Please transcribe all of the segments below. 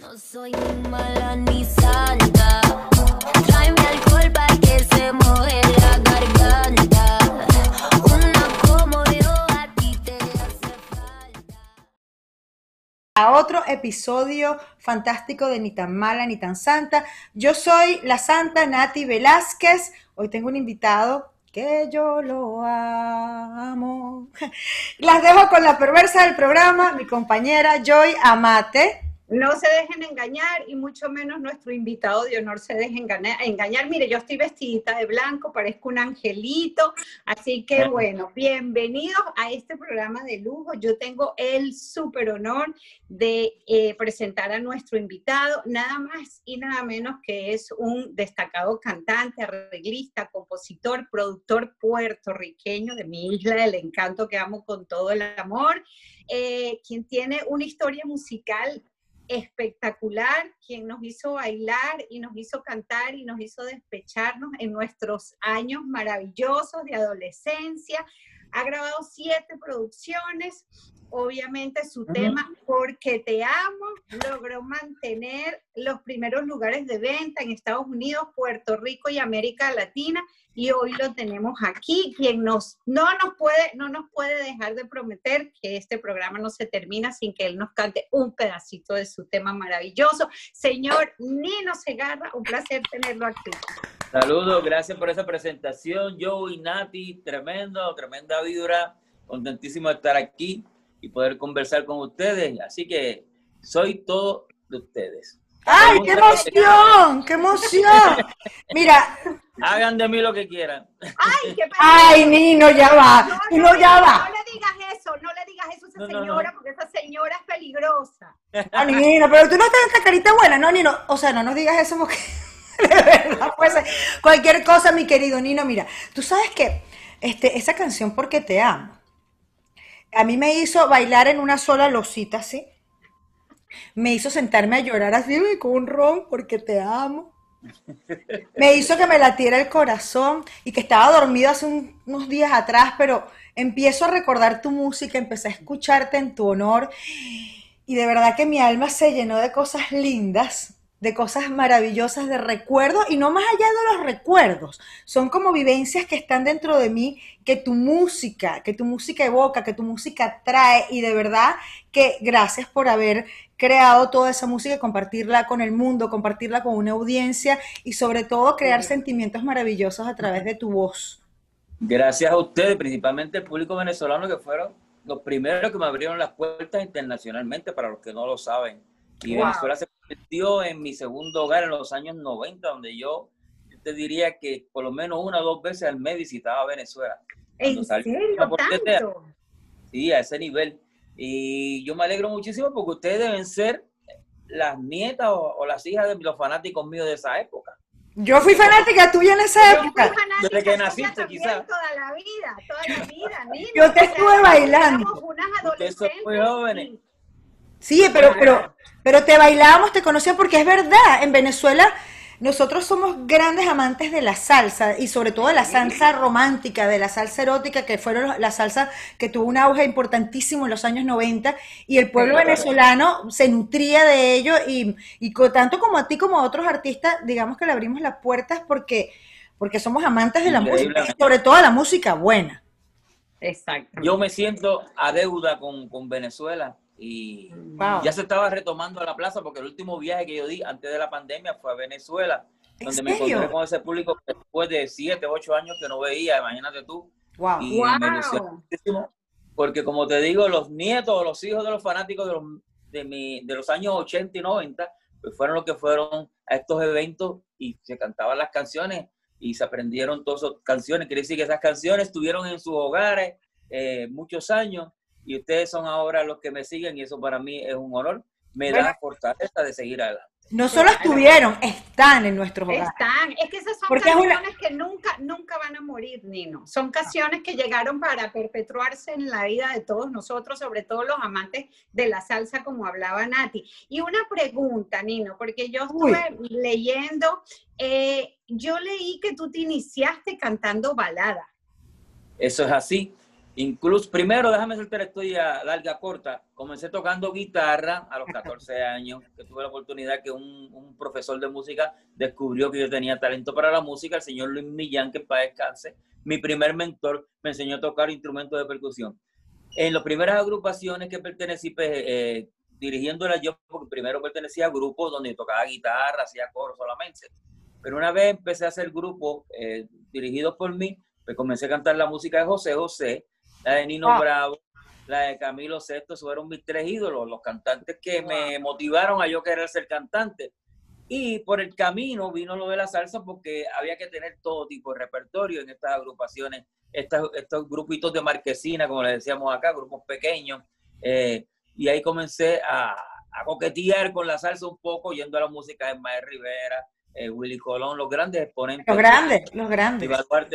No soy ni mala ni santa. Tráeme alcohol para que se la garganta. Una como yo a ti te hace falta. a otro episodio fantástico de Ni tan mala ni tan santa. Yo soy la santa Nati Velázquez. Hoy tengo un invitado que yo lo amo. Las dejo con la perversa del programa, mi compañera Joy Amate. No se dejen engañar y mucho menos nuestro invitado de honor se deje engañar. engañar. Mire, yo estoy vestidita de blanco, parezco un angelito, así que bueno, bienvenidos a este programa de lujo. Yo tengo el súper honor de eh, presentar a nuestro invitado, nada más y nada menos que es un destacado cantante, arreglista, compositor, productor puertorriqueño de mi isla del encanto que amo con todo el amor, eh, quien tiene una historia musical espectacular, quien nos hizo bailar y nos hizo cantar y nos hizo despecharnos en nuestros años maravillosos de adolescencia. Ha grabado siete producciones. Obviamente su tema, Porque te amo, logró mantener los primeros lugares de venta en Estados Unidos, Puerto Rico y América Latina. Y hoy lo tenemos aquí, quien nos, no, nos puede, no nos puede dejar de prometer que este programa no se termina sin que él nos cante un pedacito de su tema maravilloso. Señor Nino Segarra, un placer tenerlo aquí. Saludos, gracias por esa presentación. Yo y Nati, tremendo, tremenda vibra. Contentísimo de estar aquí y poder conversar con ustedes. Así que soy todo de ustedes. ¡Ay, qué emoción! ¡Qué emoción! Mira, Hagan de mí lo que quieran. ¡Ay, qué ay, Nino, ya va. No, No, ya va. no le digas eso, no le digas eso a esa señora, no. porque esa señora es peligrosa. Ah, Nino, pero tú no tienes esta carita buena, ¿no, Nino? O sea, no nos digas eso porque de verdad puede ser cualquier cosa, mi querido Nino. Mira, tú sabes que este, esa canción Porque te amo, a mí me hizo bailar en una sola losita, así. Me hizo sentarme a llorar así con un ron porque te amo. Me hizo que me latiera el corazón y que estaba dormido hace un- unos días atrás, pero empiezo a recordar tu música, empecé a escucharte en tu honor y de verdad que mi alma se llenó de cosas lindas, de cosas maravillosas, de recuerdos, y no más allá de los recuerdos, son como vivencias que están dentro de mí, que tu música, que tu música evoca, que tu música trae, y de verdad que gracias por haber creado toda esa música y compartirla con el mundo, compartirla con una audiencia, y sobre todo crear sentimientos maravillosos a través de tu voz. Gracias a ustedes, principalmente el público venezolano, que fueron los primeros que me abrieron las puertas internacionalmente, para los que no lo saben. Y Wow. Venezuela se convirtió en mi segundo hogar en los años 90, donde yo te diría que por lo menos una o dos veces al mes visitaba Venezuela. ¿En serio? ¿Tanto? Sí, a ese nivel. Y yo me alegro muchísimo porque ustedes deben ser las nietas o, o las hijas de los fanáticos míos de esa época. Yo fui fanática tuya en esa Yo fui época. fanática Desde que naciste, quizás. Toda la vida, toda la vida. Yo te O sea, estuve bailando. éramos unas Ustedes son muy jóvenes. y- Sí, pero, pero, pero te bailábamos, te conocía porque es verdad, en Venezuela nosotros somos grandes amantes de la salsa y sobre todo de la salsa romántica, de la salsa erótica, que fueron la salsa que tuvo un auge importantísimo en los años 90 y el pueblo venezolano se nutría de ello y, y tanto como a ti como a otros artistas, digamos que le abrimos las puertas porque, porque somos amantes de la música y sobre todo de la música buena. Exacto. Yo me siento a deuda con, con Venezuela y Wow. ya se estaba retomando la plaza porque el último viaje que yo di antes de la pandemia fue a Venezuela, ¿En donde me encontré con ese público después de siete, ocho años que no veía, imagínate tú. Wow. Y Wow. me ilusionó muchísimo, porque como te digo, los nietos o los hijos de los fanáticos de los, de, mi, de los años 80 y 90, pues fueron los que fueron a estos eventos y se cantaban las canciones y se aprendieron todas esas canciones. Quiere decir que esas canciones estuvieron en sus hogares eh, muchos años y ustedes son ahora los que me siguen y eso para mí es un honor. Me Bueno. da fortaleza de seguir adelante. No solo estuvieron, están en nuestros hogares. Están, es que esas son Porque es una- canciones que nunca, nunca van a morir, Nino. Son canciones que llegaron para perpetuarse en la vida de todos nosotros, sobre todo los amantes de la salsa, como hablaba Nati. Y una pregunta, Nino, porque yo Uy. estuve leyendo, eh, yo leí que tú te iniciaste cantando balada. Eso es así. Incluso, primero, déjame hacerte la historia larga, corta. Comencé tocando guitarra a los 14 años, que tuve la oportunidad que un, un profesor de música descubrió que yo tenía talento para la música, el señor Luis Millán, que para descanse, mi primer mentor, me enseñó a tocar instrumentos de percusión. En las primeras agrupaciones que pertenecí, pues, eh, dirigiéndolas yo, porque primero pertenecía a grupos donde tocaba guitarra, hacía coro solamente. Pero una vez empecé a hacer grupos eh, dirigidos por mí, pues comencé a cantar la música de José José, la de Nino Ah. Bravo, la de Camilo Sesto, esos fueron mis tres ídolos, los cantantes que me motivaron a yo querer ser cantante. Y por el camino vino lo de la salsa porque había que tener todo tipo de repertorio en estas agrupaciones, estas- estos grupitos de marquesina, como le decíamos acá, grupos pequeños. eh, y ahí comencé a, a coquetear con la salsa un poco, yendo a la música de Mael Rivera, eh, Willy Colón, los grandes exponentes. Los grandes, los grandes.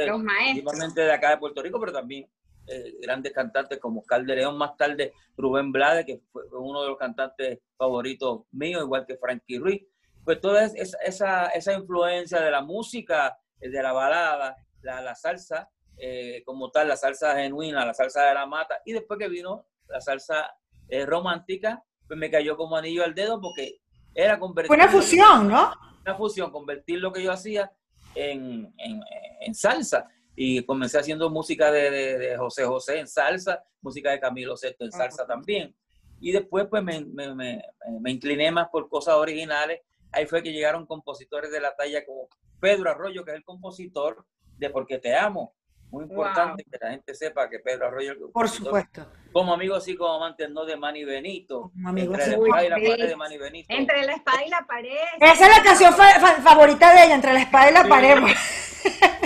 Los maestros. principalmente de acá de Puerto Rico, pero también eh, grandes cantantes como Oscar de León, más tarde Rubén Blade, que fue uno de los cantantes favoritos míos, igual que Frankie Ruiz. Pues toda es- esa, esa, esa influencia de la música, eh, de la balada, la, la salsa, eh, como tal, la salsa genuina, la salsa de la mata, y después que vino la salsa eh, romántica, pues me cayó como anillo al dedo porque era convertir Fue una fusión, ¿no? una fusión, convertir lo que yo hacía en, en- en salsa. Y comencé haciendo música de, de- de José José en salsa, música de Camilo Sesto en salsa también. Y después pues me, me- me- me incliné más por cosas originales. Ahí fue que llegaron compositores de la talla como Pedro Arroyo, que es el compositor de Porque Te Amo. Muy importante que la gente sepa que Pedro Arroyo es el Por supuesto. Como amigo, así como amante, no de Manny Benito. Como amigo, entre sí. la espada y la pared de Manny Benito. Entre la espada y la pared. Esa es la canción fa- fa- favorita de ella, entre la espada y la Sí.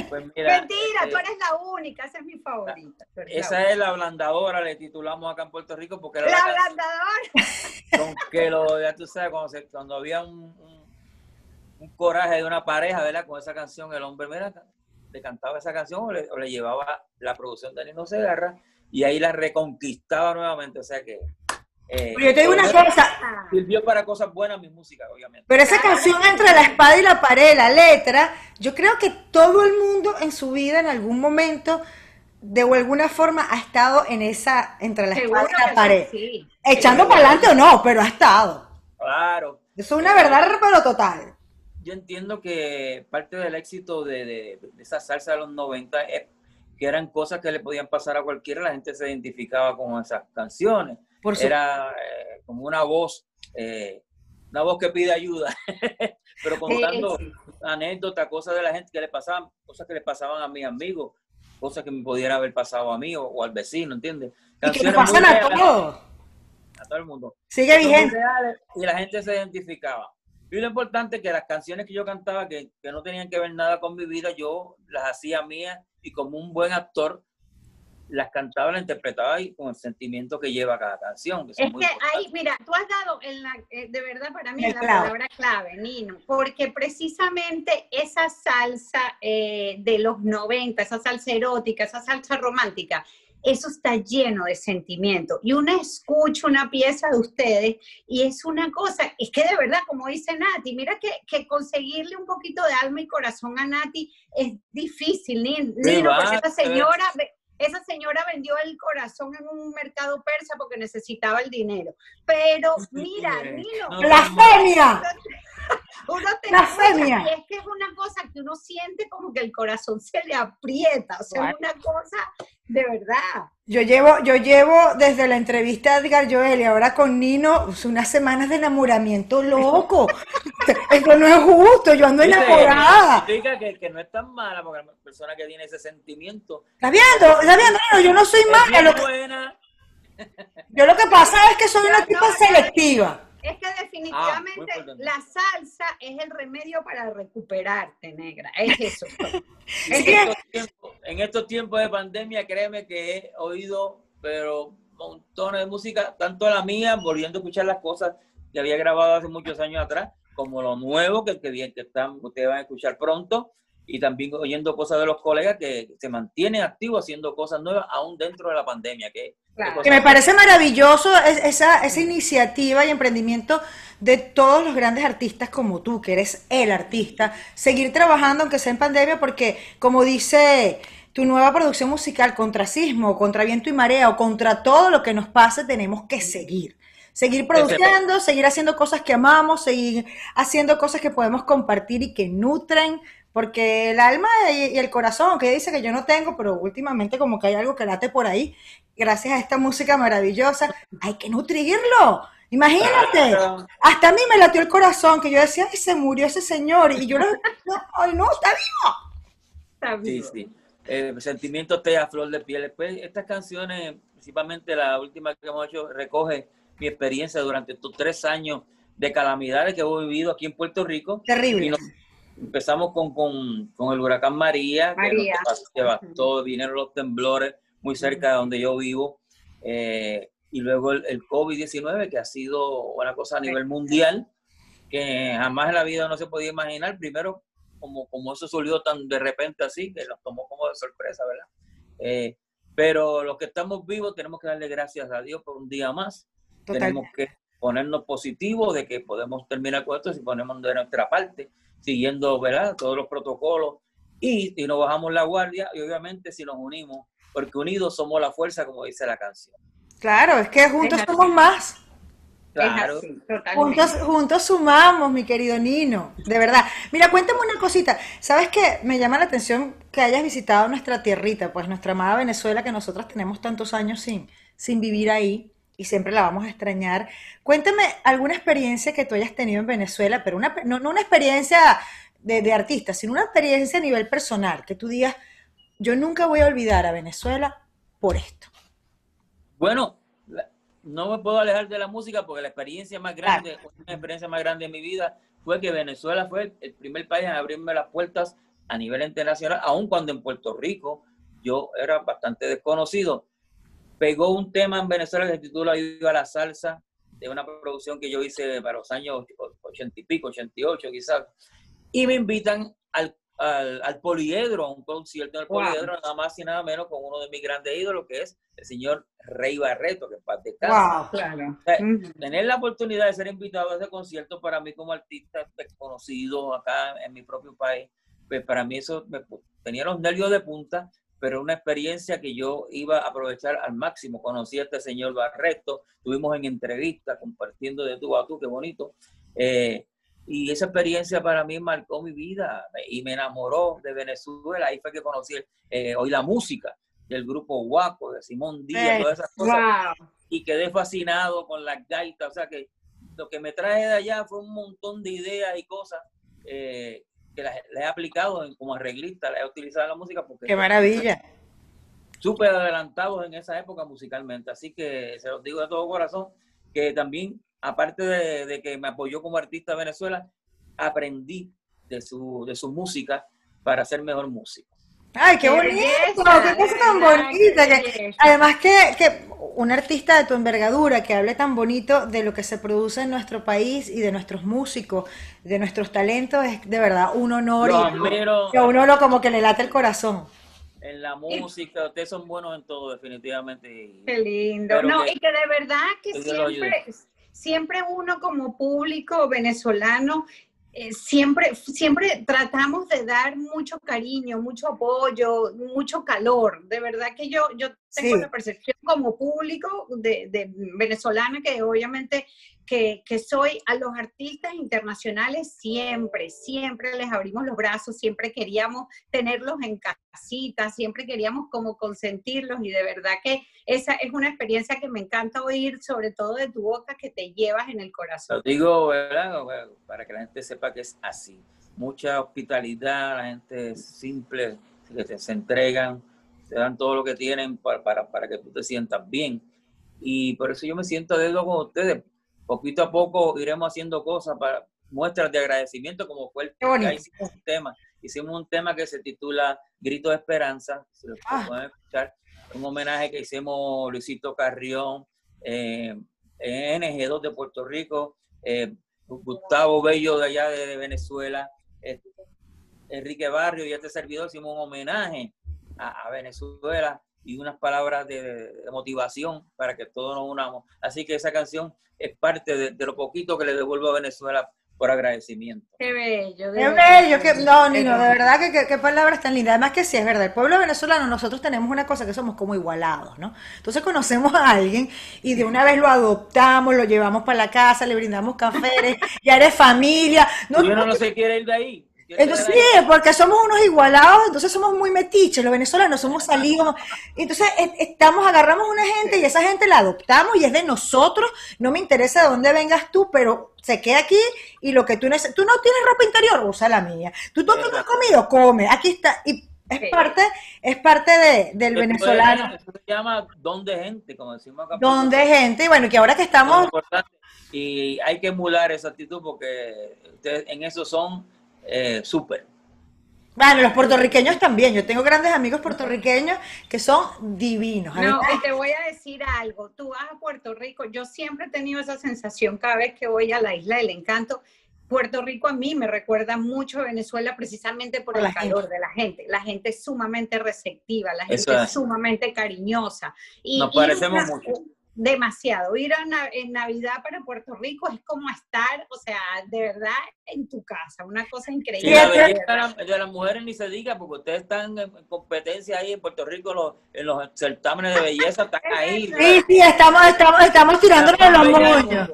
Pues mira, Mentira, este, tú eres la única, esa es mi favorita. la Esa es la ablandadora, le titulamos acá en Puerto Rico, porque era La ablandadora. con que lo, ya tú sabes, cuando, se- cuando había un, un, un coraje de una pareja, ¿verdad? Con esa canción, el hombre, mira, le cantaba esa canción o le, o le llevaba la producción de Nino Segarra y ahí la reconquistaba nuevamente, o sea que... eh, Pero yo te digo una cosa, Sirvió para cosas buenas mi música, obviamente. pero esa canción entre la espada y la pared, la letra, yo creo que todo el mundo en su vida en algún momento de alguna forma ha estado en esa entre la Seguro espada y la pared. sí. Echando para adelante o no, pero ha estado. Claro. Eso es una verdad pero total. yo entiendo que parte del éxito de, de- de esa salsa de los 90 es que eran cosas que le podían pasar a cualquiera, la gente se identificaba con esas canciones. Por Era eh, como una voz, eh, una voz que pide ayuda, pero contando anécdotas, cosas de la gente que le pasaban, cosas que le pasaban a mis amigos, cosas que me pudiera haber pasado a mí o, o al vecino, ¿entiendes? Y que le Canciones pasan a todos. a todo el mundo Sigue vigente. y la gente se identificaba. Y lo importante es que las canciones que yo cantaba, que, que no tenían que ver nada con mi vida, yo las hacía mías y como un buen actor, las cantaba, las interpretaba y con el sentimiento que lleva cada canción. Que Es muy que ahí, mira, tú has dado en la, eh, de verdad para mí la palabra clave, Nino, porque precisamente esa salsa eh, de los 90, esa salsa erótica, esa salsa romántica, eso está lleno de sentimiento. Y uno escucha una pieza de ustedes y es una cosa, es que de verdad, como dice Nati, mira que, que conseguirle un poquito de alma y corazón a Nati es difícil, Nin- Nino, porque esa señora... Esa señora vendió el corazón en un mercado persa porque necesitaba el dinero. Pero mira, Nino, no, ¡Blasfemia! uno te Blasfemia. escucha y es que es una cosa que uno siente como que el corazón se le aprieta, o sea, es una cosa de verdad. Yo llevo, yo llevo desde la entrevista a Edgar Joel y ahora con Nino pues, unas semanas de enamoramiento loco. Esto no es justo, yo ando enamorada. Significa que, que no es tan mala, porque la persona que tiene ese sentimiento ¿Estás viendo? ¿Estás viendo? Nino? Yo no soy mala. bien Lo que- buena. yo lo que pasa es que soy una tipa selectiva. Es que Ah, definitivamente la salsa es el remedio para recuperarte, negra. Es eso. Es En estos, tiempos, en estos tiempos de pandemia, créeme que he oído, pero montones de música, tanto la mía, volviendo a escuchar las cosas que había grabado hace muchos años atrás, como lo nuevo que, que, que están, ustedes van a escuchar pronto, y también oyendo cosas de los colegas que se mantienen activos haciendo cosas nuevas aún dentro de la pandemia. Que, Claro. Que me parece maravilloso es- esa, esa iniciativa y emprendimiento de todos los grandes artistas como tú, que eres el artista, seguir trabajando aunque sea en pandemia, porque como dice tu nueva producción musical contra sismo, contra viento y marea o contra todo lo que nos pase, tenemos que seguir. Seguir produciendo, seguir haciendo cosas que amamos, seguir haciendo cosas que podemos compartir y que nutren, porque el alma y, el corazón, que dice que yo no tengo, pero últimamente como que hay algo que late por ahí, gracias a esta música maravillosa, hay que nutrirlo. Imagínate, hasta a mí me latió el corazón, que yo decía, ay, se murió ese señor, y yo no, ay, no, está vivo. Está bien. Sí, sí. El sentimiento te a flor de piel. Después, estas canciones, principalmente la última que hemos hecho, recoge mi experiencia durante estos tres años de calamidades que hemos vivido aquí en Puerto Rico. Terrible. Y nos- empezamos con, con, con el huracán María, María. que devastó, vinieron los temblores muy cerca de donde yo vivo, eh, y luego el, el COVID-19, que ha sido una cosa a nivel mundial, que jamás en la vida no se podía imaginar, primero como, como eso surgió tan de repente así, que nos tomó como de sorpresa, ¿verdad? Eh, pero los que estamos vivos tenemos que darle gracias a Dios por un día más, tenemos Totalmente. que ponernos positivos de que podemos terminar con esto si ponemos de nuestra parte, siguiendo ¿verdad? todos los protocolos y si no bajamos la guardia y obviamente si nos unimos, porque unidos somos la fuerza, como dice la canción. Claro, es que juntos Es somos más. Claro, así, totalmente. Juntos, juntos sumamos, mi querido Nino, de verdad. Mira, cuéntame una cosita. ¿Sabes qué? Me llama la atención que hayas visitado nuestra tierrita, pues nuestra amada Venezuela, que nosotras tenemos tantos años sin, sin vivir ahí y siempre la vamos a extrañar. Cuéntame alguna experiencia que tú hayas tenido en Venezuela, pero una, no, no una experiencia de, de artista, sino una experiencia a nivel personal, que tú digas, yo nunca voy a olvidar a Venezuela por esto. Bueno, no me puedo alejar de la música porque la experiencia más grande, una experiencia más grande de mi vida fue que Venezuela fue el, el primer país en abrirme las puertas a nivel internacional, aun cuando en Puerto Rico yo era bastante desconocido. Pegó un tema en Venezuela que se titula Viva la Salsa, de una producción que yo hice para los años ochenta y pico, 88 quizás, y me invitan al, al, al Poliedro, a un concierto en el Wow. Poliedro, nada más y nada menos con uno de mis grandes ídolos, que es el señor Rey Barreto, que es paz de Wow. Claro. sea, Ujú. Tener la oportunidad de ser invitado a ese concierto para mí como artista desconocido acá en mi propio país, pues para mí eso me tenía los nervios de punta, pero una experiencia que yo iba a aprovechar al máximo. Conocí a este señor Barreto, estuvimos en entrevista compartiendo de tú a tú, qué bonito. Eh, y esa experiencia para mí marcó mi vida y me enamoró de Venezuela. Ahí fue que conocí eh, hoy la música del grupo Guaco, de Simón Díaz, Sí. todas esas cosas Wow. y quedé fascinado con las gaitas. O sea que lo que me traje de allá fue un montón de ideas y cosas eh, que las he aplicado en- como arreglista, las he utilizado en la música porque Qué maravilla. súper adelantados en esa época musicalmente. Así que se los digo de todo corazón que también, aparte de, de que me apoyó como artista de Venezuela, aprendí de su, de su música para ser mejor músico. Ay, qué Qué bonito, belleza, qué cosa tan bonita. que- además que, que un artista de tu envergadura que hable tan bonito de lo que se produce en nuestro país y de nuestros músicos, de nuestros talentos, es de verdad un honor Los y a uno lo como que le late el corazón. en la música, ustedes son buenos en todo definitivamente. Qué lindo. Pero No, que- y que de verdad que lo siempre, siempre uno como público venezolano, eh, siempre, siempre tratamos de dar mucho cariño, mucho apoyo, mucho calor. De verdad que yo, yo tengo Sí. la percepción como público de, de venezolana que obviamente que, que soy a los artistas internacionales siempre, siempre les abrimos los brazos, siempre queríamos tenerlos en casita, siempre queríamos como consentirlos y de verdad que esa es una experiencia que me encanta oír, sobre todo de tu boca, que te llevas en el Lo corazón. digo, ¿verdad? Para que la gente sepa que es así. Mucha hospitalidad, la gente es simple, que te, se entregan, te dan todo lo que tienen para, para, para que tú te sientas bien. Y por eso yo me siento de dedo con ustedes. Poquito a poco iremos haciendo cosas para muestras de agradecimiento, como fue el ya hicimos un tema. Hicimos un tema que se titula Grito de Esperanza, si lo Ah. pueden escuchar. Un homenaje que hicimos Luisito Carrión, eh, NG2 de Puerto Rico, eh, Gustavo Bello de allá de, de Venezuela, eh, Enrique Barrio y este servidor hicimos un homenaje a, a Venezuela y unas palabras de, de motivación para que todos nos unamos. Así que esa canción es parte de, de lo poquito que le devuelvo a Venezuela por agradecimiento. Qué bello. Qué bello, que, no, Nino, de verdad que que- qué palabras tan lindas. Además que sí, es verdad, el pueblo venezolano, nosotros tenemos una cosa que somos como igualados, ¿no? Entonces conocemos a alguien y de una vez lo adoptamos, lo llevamos para la casa, le brindamos café, ya eres familia. No, y uno no se quiere ir de ahí. Entonces, sí, porque somos unos igualados, entonces somos muy metiches, los venezolanos somos salidos. Entonces, estamos, agarramos una gente y esa gente la adoptamos y es de nosotros. No me interesa de dónde vengas tú, pero se queda aquí y lo que tú necesitas. Tú no tienes ropa interior, usa la mía. Tú no tienes comido, come. Aquí está. Y es parte, es parte de- del venezolano. es- Eso se llama don de gente, como decimos acá. Donde gente, y bueno, que ahora que es estamos. Y hay que emular esa actitud porque ustedes en eso son eh, súper. bueno, los puertorriqueños también. Yo tengo grandes amigos puertorriqueños que son divinos. No, y te voy a decir algo. Tú vas a Puerto Rico. Yo siempre he tenido esa sensación cada vez que voy a la isla del encanto. Puerto Rico a mí me recuerda mucho a Venezuela precisamente por Por el la calor de la gente. La gente es sumamente receptiva, la gente es es. sumamente cariñosa. Y Nos parecemos una- mucho. Demasiado. Ir a na- en Navidad para Puerto Rico es como estar, o sea, de verdad en tu casa, una cosa Y increíble. la Fíjate. belleza de la- de las mujeres ni se diga, porque ustedes están en en competencia ahí en Puerto Rico, los- en los certámenes de belleza, están ahí. Sí, sí, estamos, estamos, estamos tirándonos los moños.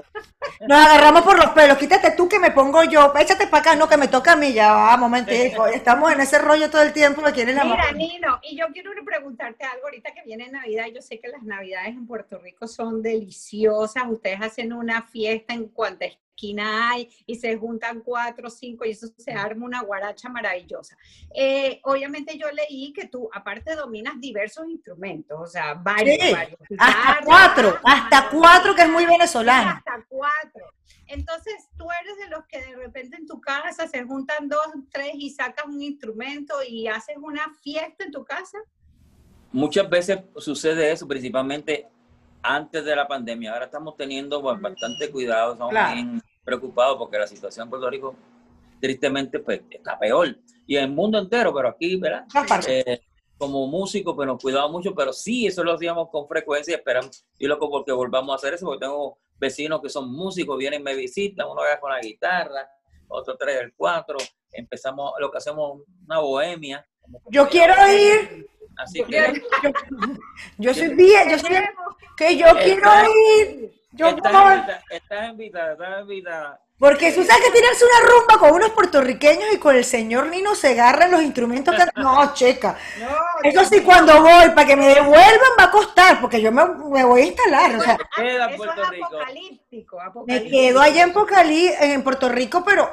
Nos agarramos por los pelos. Quítate tú que me pongo yo. Échate para acá, no, que me toca a mí. Ya va, momentico. Estamos en ese rollo todo el tiempo es la Mira. Nino, y yo quiero preguntarte algo ahorita que viene Navidad. Yo sé que las Navidades en Puerto Rico son deliciosas. Ustedes hacen una fiesta en cuanta esquina hay y se juntan cuatro o cinco y eso se arma una guaracha maravillosa. Eh, obviamente yo leí que tú, aparte, dominas diversos instrumentos, o sea, varios, Sí, varios. Hasta cuatro, hasta cuatro, que es muy venezolano. hasta cuatro. Entonces, tú eres de los que de repente en tu casa se juntan dos, tres y sacas un instrumento y haces una fiesta en tu casa. Muchas veces sucede eso, principalmente antes de la pandemia. Ahora estamos teniendo pues, bastante cuidado, estamos Claro. bien preocupados porque la situación en Puerto Rico, tristemente, pues está peor. Y en el mundo entero, pero aquí, ¿verdad? Eh, como músicos, pues nos cuidamos mucho, pero sí, eso lo hacíamos con frecuencia y esperamos, y loco porque volvamos a hacer eso, porque tengo vecinos que son músicos, vienen, me visitan, uno va con la guitarra, otro trae el cuatro, empezamos, lo que hacemos, una bohemia. Yo quiero ir. Así que Yo soy bien, yo soy que yo quiero ir. Yo estás voy. invitada, estás invitada, estás invitada. Porque tú sabes que tirarse una rumba con unos puertorriqueños y con el señor Nino Segarra en los instrumentos que... No, checa. No, Eso sí, cuando voy, para que me devuelvan va a costar, porque yo me, me voy a instalar. O sea, eso Puerto es Rico. apocalíptico, me quedo allá en Pocalí, en Puerto Rico, pero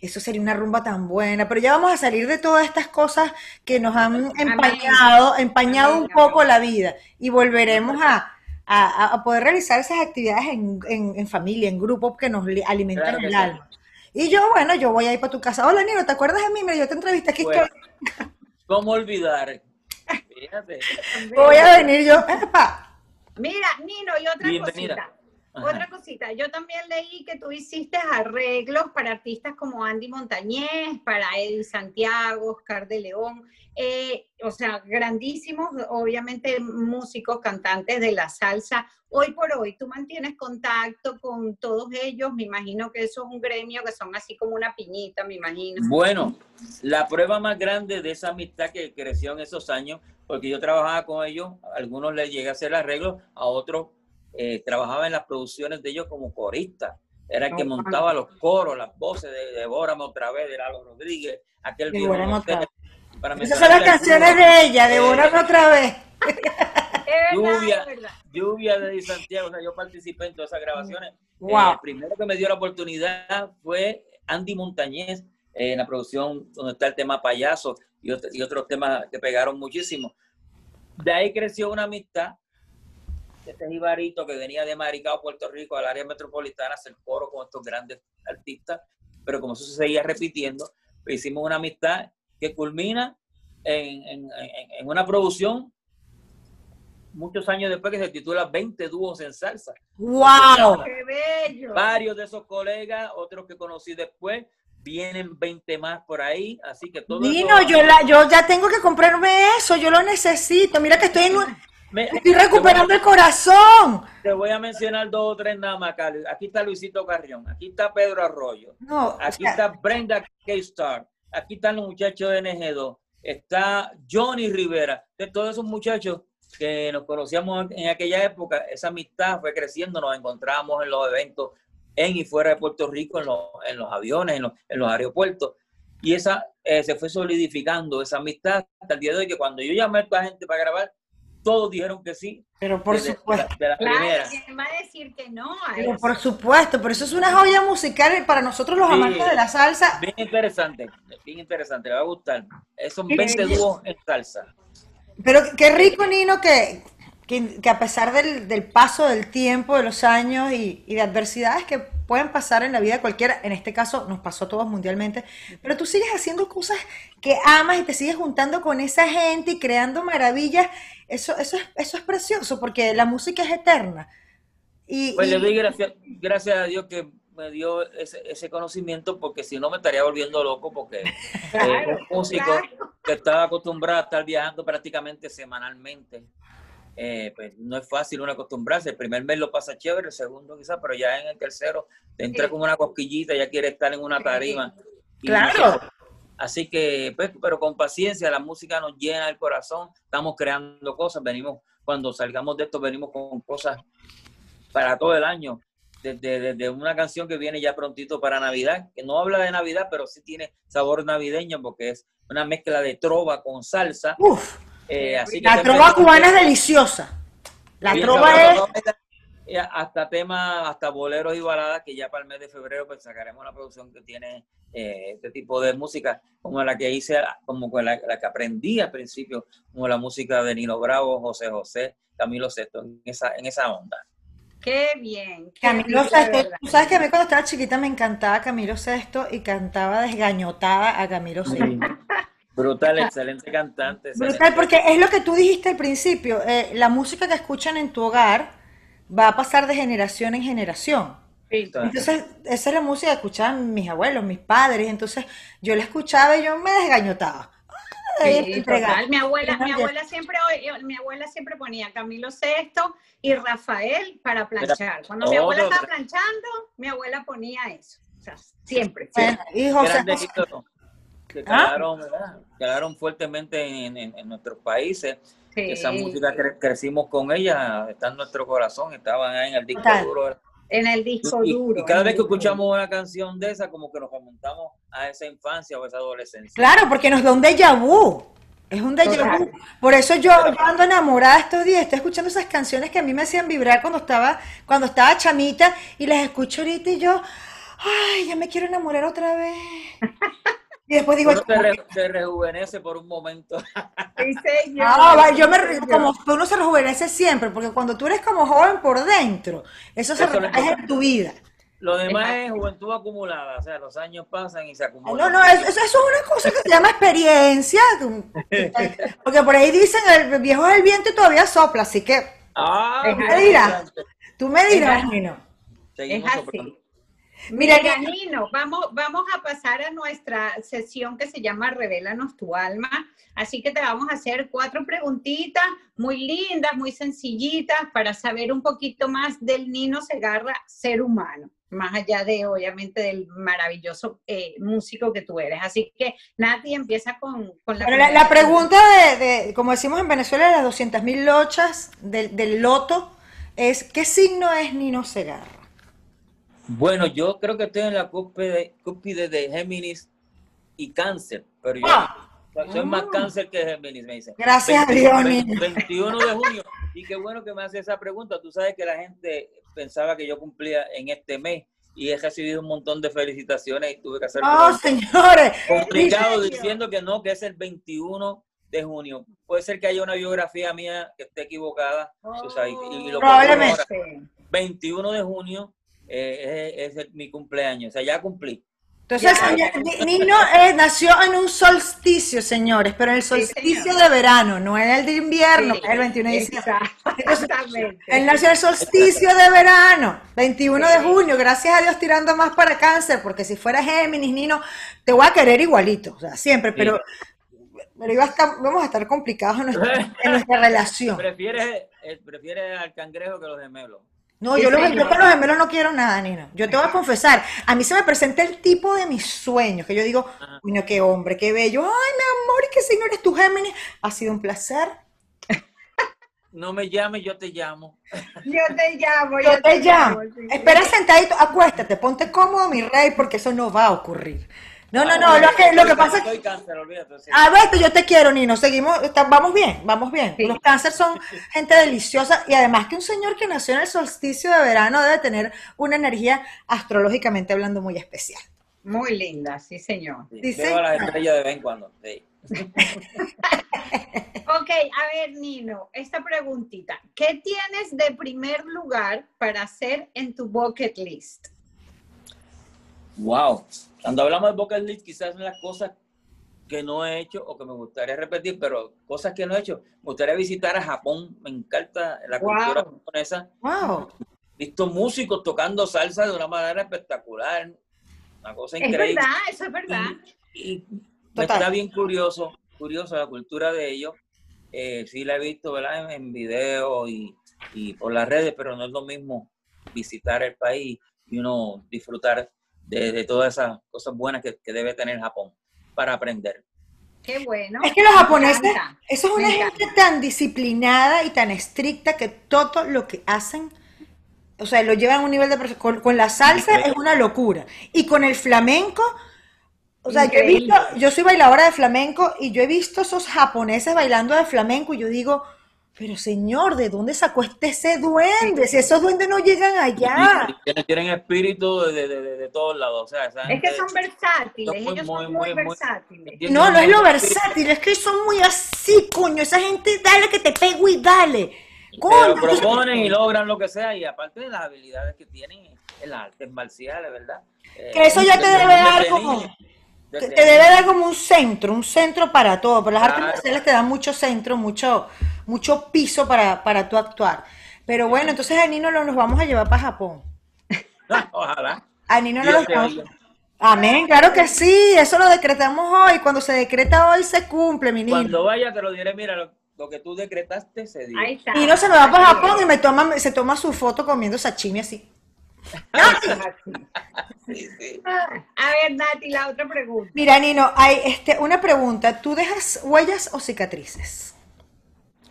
eso sería una rumba tan buena. Pero ya vamos a salir de todas estas cosas que nos han empañado, empañado un poco la vida. Y volveremos a, a- a poder realizar esas actividades en, en- en familia, en grupo, que nos li- alimentan Claro que el sí. alma. Y yo, bueno, yo voy a ir para tu casa. Hola, Nino, ¿te acuerdas de mí? Mira, yo te entrevisté aquí. Bueno, estoy. ¿Cómo olvidar? Fíjate. Voy a venir yo. Epa. Mira, Nino, y otra Bienvenida. cosita. Ajá. Otra cosita, yo también leí que tú hiciste arreglos para artistas como Andy Montañez, para Eddie Santiago, Oscar de León, eh, o sea, grandísimos, obviamente músicos, cantantes de la salsa. Hoy por hoy, tú mantienes contacto con todos ellos, me imagino que eso es un gremio que son así como una piñita, me imagino. Bueno, la prueba más grande de esa amistad que creció en esos años, porque yo trabajaba con ellos, a algunos les llegué a hacer arreglos, a otros eh, trabajaba en las producciones de ellos como corista. Era el que No, montaba los coros, las voces de Devórame otra vez, de Lalo Rodríguez, aquel viejo Devórame otra hotel, para Esas son las canciones de ella, de otra vez. Lluvia. Lluvia de Santiago, o sea, yo participé en todas esas grabaciones. Wow. Eh, el primero que me dio la oportunidad fue Andy Montañez eh, en la producción donde está el tema Payaso y, otro- y otros temas que pegaron muchísimo. De ahí creció una amistad. Este jibarito que venía de Maricao, Puerto Rico, al área metropolitana, a hacer coro con estos grandes artistas, pero como eso se seguía repitiendo, pues hicimos una amistad que culmina en, en- en- una producción muchos años después que se titula 20 dúos en salsa. ¡Wow! ¡Qué bello! Varios de esos colegas, otros que conocí después, vienen 20 más por ahí, así que todo Nino, eso- yo, la, yo ya tengo que comprarme eso, yo lo necesito. Mira que estoy en, un- Me- Estoy recuperando el corazón. Te voy a mencionar dos o tres nada más, Cali. Aquí está Luisito Carrión, aquí está Pedro Arroyo, No, o aquí sea, está Brenda K-Star, aquí están los muchachos de NG2, está Johnny Rivera, de todos esos muchachos que nos conocíamos en aquella época, esa amistad fue creciendo, nos encontrábamos en los eventos en y fuera de Puerto Rico, en los, en los aviones, en los, en los aeropuertos, y esa eh, se fue solidificando, esa amistad, hasta el día de hoy, que cuando yo llamé a esta gente para grabar, todos dijeron que sí, pero por desde supuesto. la- de la Claro, primera. ¿quién va a decir que no a Pero eso? por supuesto, pero eso es una joya musical para nosotros los Sí. amantes de la salsa. Bien interesante, bien interesante, le va a gustar. Son Sí, 20 sí. dúos en salsa. Pero qué rico, Nino, que, que, que a pesar del, del paso del tiempo, de los años y, y de adversidades que pueden pasar en la vida de cualquiera, en este caso nos pasó a todos mundialmente, pero tú sigues haciendo cosas que amas y te sigues juntando con esa gente y creando maravillas. Eso, eso, es, eso es precioso porque la música es eterna. Y, Pues y- le doy gracias, gracias a Dios que me dio ese, ese conocimiento, porque si no me estaría volviendo loco, porque eh, Claro, un músico claro. que estaba acostumbrado a estar viajando prácticamente semanalmente, eh, pues no es fácil uno acostumbrarse. El primer mes lo pasa chévere, el segundo quizás, pero ya en el tercero te entra como una cosquillita, ya quiere estar en una tarima. Claro. no Así que, pues, pero con paciencia, la música nos llena el corazón, estamos creando cosas, venimos, cuando salgamos de esto, venimos con cosas para todo el año. Desde, desde una canción que viene ya prontito para Navidad, que no habla de Navidad, pero sí tiene sabor navideño porque es una mezcla de trova con salsa. uf, eh, así la trova cubana es deliciosa. La Bien trova es... Y hasta temas, hasta boleros y baladas, que ya para el mes de febrero pues sacaremos una producción que tiene eh, este tipo de música, como la que hice, como con la, la que aprendí al principio, como la música de Nino Bravo, José José, Camilo Sesto, en esa, en esa onda. Qué bien. qué Camilo bien, Sesto, tú sabes que a mí cuando estaba chiquita me encantaba Camilo Sesto y cantaba desgañotada a Camilo Sesto. Brutal, excelente cantante. Brutal, porque es lo que tú dijiste al principio, eh, la música que escuchan en tu hogar va a pasar de generación en generación. Sí. Entonces, esa es la música que escuchaban mis abuelos, mis padres, entonces yo la escuchaba y yo me desgañotaba. Sí, total. Mi abuela, mi abuela siempre, oye, mi abuela siempre ponía Camilo Sesto y Rafael para planchar. Cuando mi abuela estaba planchando, mi abuela ponía eso. O sea, siempre. Bueno, y José grandes José- hitos que ¿Ah? calaron, ¿verdad? Calaron fuertemente en, en- en nuestros países. Sí. Esa música cre- crecimos con ella, está en nuestro corazón, estaban ahí en el disco Total. duro. En el disco Y, duro. y cada vez que escuchamos una canción de esa, como que nos remontamos a esa infancia o a esa adolescencia. Claro, porque nos da un déjà vu. Es un déjà vu. Por eso yo, yo ando enamorada estos días. Estoy escuchando esas canciones que a mí me hacían vibrar cuando estaba, cuando estaba chamita y las escucho ahorita y yo, ay, ya me quiero enamorar otra vez. Y después digo, Uno se, re- se rejuvenece por un momento. Sí, señor. ah, yo me, como uno se rejuvenece siempre, porque cuando tú eres como joven por dentro, eso se Eso es lo refleja en tu vida. Lo demás es juventud acumulada, o sea, los años pasan y se No, acumulan. no, eso, eso es una cosa que se llama experiencia. Porque por ahí dicen, el viejo es el viento y todavía sopla, así que Ah, así. Mira. interesante. tú me dirás. Nino. Es así. Mira, Mira, Nino. Nino, vamos, vamos a pasar a nuestra sesión que se llama Revélanos tu alma. Así que te vamos a hacer cuatro preguntitas muy lindas, muy sencillitas, para saber un poquito más del Nino Segarra, ser humano, más allá de, obviamente, del maravilloso eh, músico que tú eres. Así que, Nati, empieza con, con la la, la pregunta de, de- como decimos en Venezuela, las 200.000 lochas del, del loto, es ¿qué signo es Nino Segarra? Bueno, yo creo que estoy en la cúspide, cúspide de Géminis y Cáncer, pero yo Ah. soy más Ah. Cáncer que Géminis, me dicen. Gracias a 20 Dios, 20 Nino. 21 de junio. Y qué bueno que me hace esa pregunta. Tú sabes que la gente pensaba que yo cumplía en este mes y he recibido un montón de felicitaciones y tuve que hacer un señores. complicado diciendo que no, que es el 21 de junio. Puede ser que haya una biografía mía que esté equivocada. o sea, y- y lo Probablemente. pongo ahora. 21 de junio eh, es, es el- mi cumpleaños. O sea, ya cumplí. Entonces, Ya, Nino eh, nació en un solsticio, señores, pero en el solsticio señor. de verano, no en el de invierno, Sí, que es el 21 de diciembre. Exactamente. Él nació en el solsticio de verano, 21 de Sí. junio, gracias a Dios tirando más para cáncer, porque si fuera Géminis, Nino, te voy a querer igualito, o sea, siempre, pero pero iba a estar, vamos a estar complicados en nuestra, en nuestra relación. Prefiere, eh, prefiere al cangrejo que los gemelos. No, yo, los, señor. yo con los gemelos no quiero nada, Nino. Yo te voy a confesar, a mí se me presenta el tipo de mis sueños, que yo digo, Ajá. uy, no, qué hombre, qué bello. Ay, mi amor, y que si no eres tu Géminis, ha sido un placer. No me llames, yo te llamo. Yo te llamo, Yo te llamo. sí. Espera sentadito, acuéstate, ponte cómodo, mi rey, porque eso no va a ocurrir. No, no, no, lo que, lo que pasa es que... Soy cáncer, olvídate. sí. A ver, yo te quiero, Nino. Seguimos, está- vamos bien, vamos bien. Sí. Los cáncer son gente deliciosa y además que un señor que nació en el solsticio de verano debe tener una energía astrológicamente hablando muy especial. Muy linda, sí, señor. Sí, Dice- Veo las estrellas de vez en cuando. sí. Ok, a ver, Nino, esta preguntita. ¿Qué tienes de primer lugar para hacer en tu bucket list? Wow. Cuando hablamos de bucket list, quizás son las cosas que no he hecho o que me gustaría repetir, pero cosas que no he hecho. Me gustaría visitar a Japón. Me encanta la Wow. cultura japonesa. Wow. Visto músicos tocando salsa de una manera espectacular. Una cosa Es increíble. verdad, eso es verdad. Y, y me está bien curioso, curioso la cultura de ellos. Eh, sí la he visto ¿verdad? en, en video y, y por las redes, pero no es lo mismo visitar el país y uno disfrutar de, de todas esas cosas buenas que, que debe tener Japón para aprender. Qué bueno. Es que los japoneses, eso es una gente tan disciplinada y tan estricta que todo lo que hacen, o sea, lo llevan a un nivel de... Con, con la salsa es una locura. Y con el flamenco, o sea, yo he visto, yo soy bailadora de flamenco y yo he visto esos japoneses bailando de flamenco y yo digo, pero señor, ¿de dónde sacó este ese duende? Si esos duendes no llegan allá. Tienen, tienen espíritu de, de- de- de todos lados. O sea, esa Es que son versátiles, son muy, ellos muy, son muy, muy, muy- versátiles. No, no es lo versátil, es que son muy así, coño. Esa gente, dale que te pego y dale. Pero Coño, entonces- proponen y logran lo que sea, y aparte de las habilidades que tienen en las artes marciales, ¿verdad? Eh, Que eso ya te debe dar como- niño, Te, debe niño. dar como un centro, un centro para todo, pero las artes marciales te dan mucho centro, mucho, mucho piso para, para tu actuar. Pero bueno, entonces a Nino lo nos vamos a llevar para Japón. Ojalá. A Nino no te vamos. Amén, claro que sí, eso lo decretamos hoy. Cuando se decreta hoy se cumple, mi Nino. Cuando vaya te lo diré, mira, lo, lo que tú decretaste se dio. Ahí está. Nino se me va para Japón y me toma, se toma su foto comiendo sashimi así. Sí, sí. A ver, Nati, la otra pregunta. Mira, Nino, hay este, una pregunta. ¿Tú dejas huellas o cicatrices?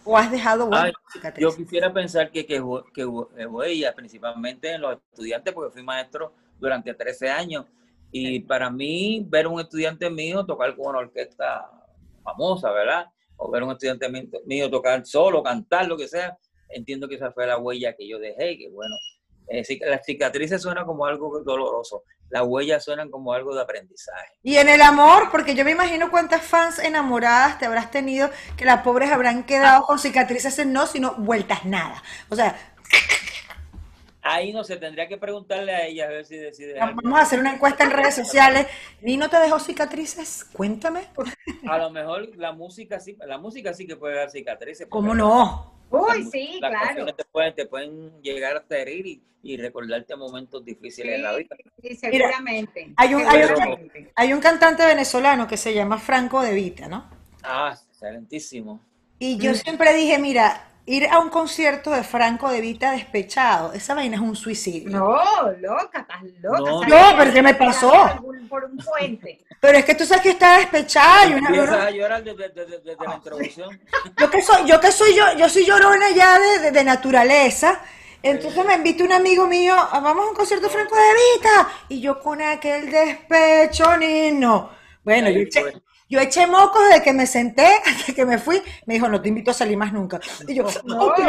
¿O has dejado huellas Ay, o cicatrices? yo quisiera pensar que, que, que eh, huella, principalmente en los estudiantes, porque fui maestro durante 13 años. Y para mí, ver un estudiante mío tocar con una orquesta famosa, ¿verdad? O ver un estudiante mío tocar solo, cantar, lo que sea, entiendo que esa fue la huella que yo dejé. y Que bueno, eh, las cicatrices suenan como algo doloroso, las huellas suenan como algo de aprendizaje. Y en el amor, porque yo me imagino cuántas fans enamoradas te habrás tenido que las pobres habrán quedado con cicatrices en no, sino vueltas nada. O sea, Ahí no se tendría que preguntarle a ella a ver si decide. algo. vamos a hacer una encuesta en redes sociales. ¿Nino te dejó cicatrices? Cuéntame. A lo mejor la música sí, la música sí que puede dar cicatrices. ¿Cómo no? Uy, las- sí, las claro. canciones Te pueden, te pueden llegar hasta herir y, y recordarte momentos difíciles en la vida. Sí, seguramente. Hay un- hay un- seguramente. Hay un cantante venezolano que se llama Franco De Vita, ¿no? Ah, excelentísimo. Y yo siempre dije, mira, ir a un concierto de Franco De Vita despechado, esa vaina es un suicidio. No, loca, estás loca. No, no, pero ¿qué me pasó? por un puente. Pero es que tú sabes que está despechada y una, una- a llorar desde, desde- desde la introducción. yo que soy, yo que soy yo, yo soy llorona ya de, de- de naturaleza. Entonces me invita un amigo mío, "Ah, vamos a un concierto de Franco De Vita. Y yo con aquel despecho, Nino. Bueno, yo Ahí eché, fue. Yo eché mocos desde que me senté hasta que me fui. Me dijo, no te invito a salir más nunca. Y yo, No. ok.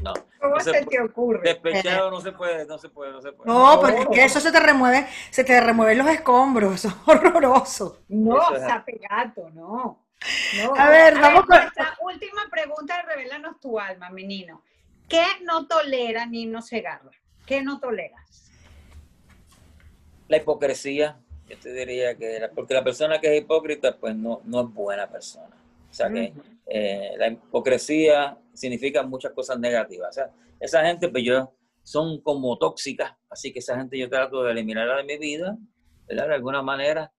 No, ¿Cómo no se, se te ocurre? despechado no se puede, no se puede, no se puede. No, pero es que eso se te remueve, se te remueven los escombros, eso es horroroso. No, zapegato, no. no. A ver, vamos con- Nuestra última pregunta de Revelanos tu alma, menino. ¿Qué no tolera Nino Segarra? ¿Qué no toleras? La hipocresía, yo te diría que, la- porque la persona que es hipócrita, pues no, no es buena persona. O sea que eh, la hipocresía significa muchas cosas negativas. O sea, esa gente, pues yo, son como tóxicas, así que esa gente yo trato de eliminarla de mi vida, ¿verdad? De alguna manera,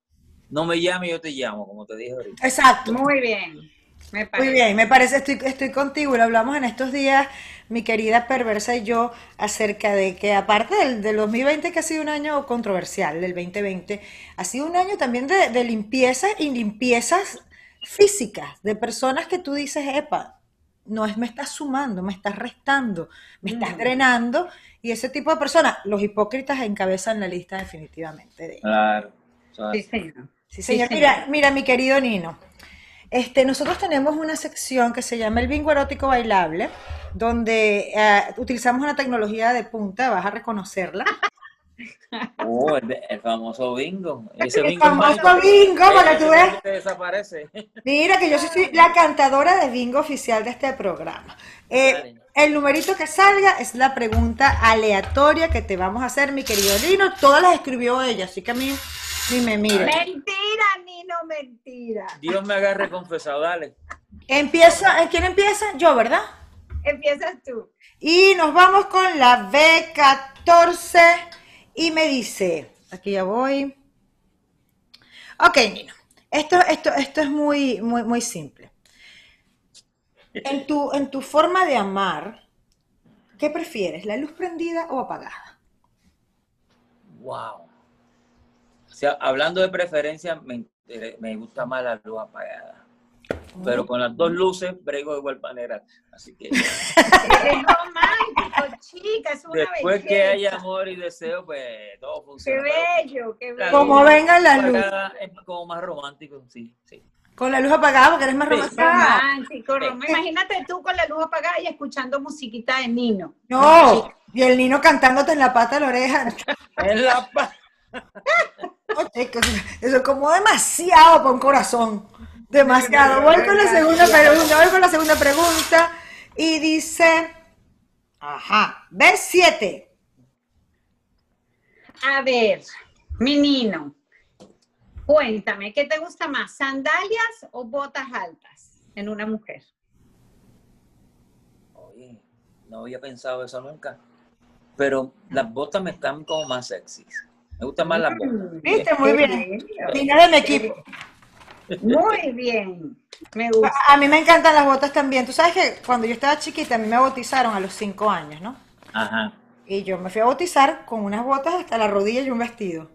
no me llame, yo te llamo, como te dije ahorita. Exacto. Muy bien. Me parece. Muy bien, me parece, estoy, estoy contigo lo hablamos en estos días, mi querida perversa y yo, acerca de que aparte del, del 2020, que ha sido un año controversial, del 2020, ha sido un año también de, de limpieza y limpiezas físicas, de personas que tú dices, epa, no es me estás sumando, me estás restando, me estás Mm. drenando, y ese tipo de personas, los hipócritas encabezan la lista definitivamente de Claro. Sí, señor. Sí, Sí, señor. señor. Mira, mira, mi querido Nino. Este, nosotros tenemos una sección que se llama el bingo erótico bailable, donde eh, utilizamos una tecnología de punta, vas a reconocerla. oh, el, el famoso bingo. Ese El bingo famoso bingo, para tú que desaparece. Mira que yo soy la cantadora de bingo oficial de este programa. Eh, el numerito que salga es la pregunta aleatoria que te vamos a hacer, mi querido Nino. Todas las escribió ella, así que a mí ni me mire. Mentira, Nino, mentira. Dios me agarre confesado, dale. Empieza, ¿eh, ¿quién empieza? Yo, ¿verdad? Empiezas tú. Y nos vamos con la B14 y me dice, aquí ya voy. Ok, Nino, esto, esto, esto es muy, muy, muy simple. En tu, en tu forma de amar, ¿qué prefieres, la luz prendida o apagada? Wow. O sea, hablando de preferencia, me, me gusta más la luz apagada. Pero con las dos luces brego de igual manera. Así que Eres romántico, chica, es una después que haya amor y deseo, pues todo Qué funciona. Pero bello, qué la bello. Como luz las luces. apagada Es como más romántico, sí, sí. Con la luz apagada porque eres más Sí. romántico. Romántico, rom- Imagínate tú con la luz apagada y escuchando musiquita de Nino. No, y el Nino cantándote en la pata de la oreja. En la pa- No, chicos, Eso es como demasiado para un corazón. Demasiado. Voy con la segunda pregunta. Voy con la segunda pregunta. Y dice. Ajá. B7. A ver, mi Nino, cuéntame, ¿qué te gusta más, sandalias o botas altas en una mujer? Oye, no había pensado eso nunca. Pero las botas me están como más sexys. Me gustan más las botas. ¿Viste? Muy bien. de mi equipo. Muy bien, me gusta. A mí me encantan las botas también. Tú sabes que cuando yo estaba chiquita, a mí me bautizaron a los 5 años, ¿no? Ajá. Y yo me fui a bautizar con unas botas hasta la rodilla y un vestido.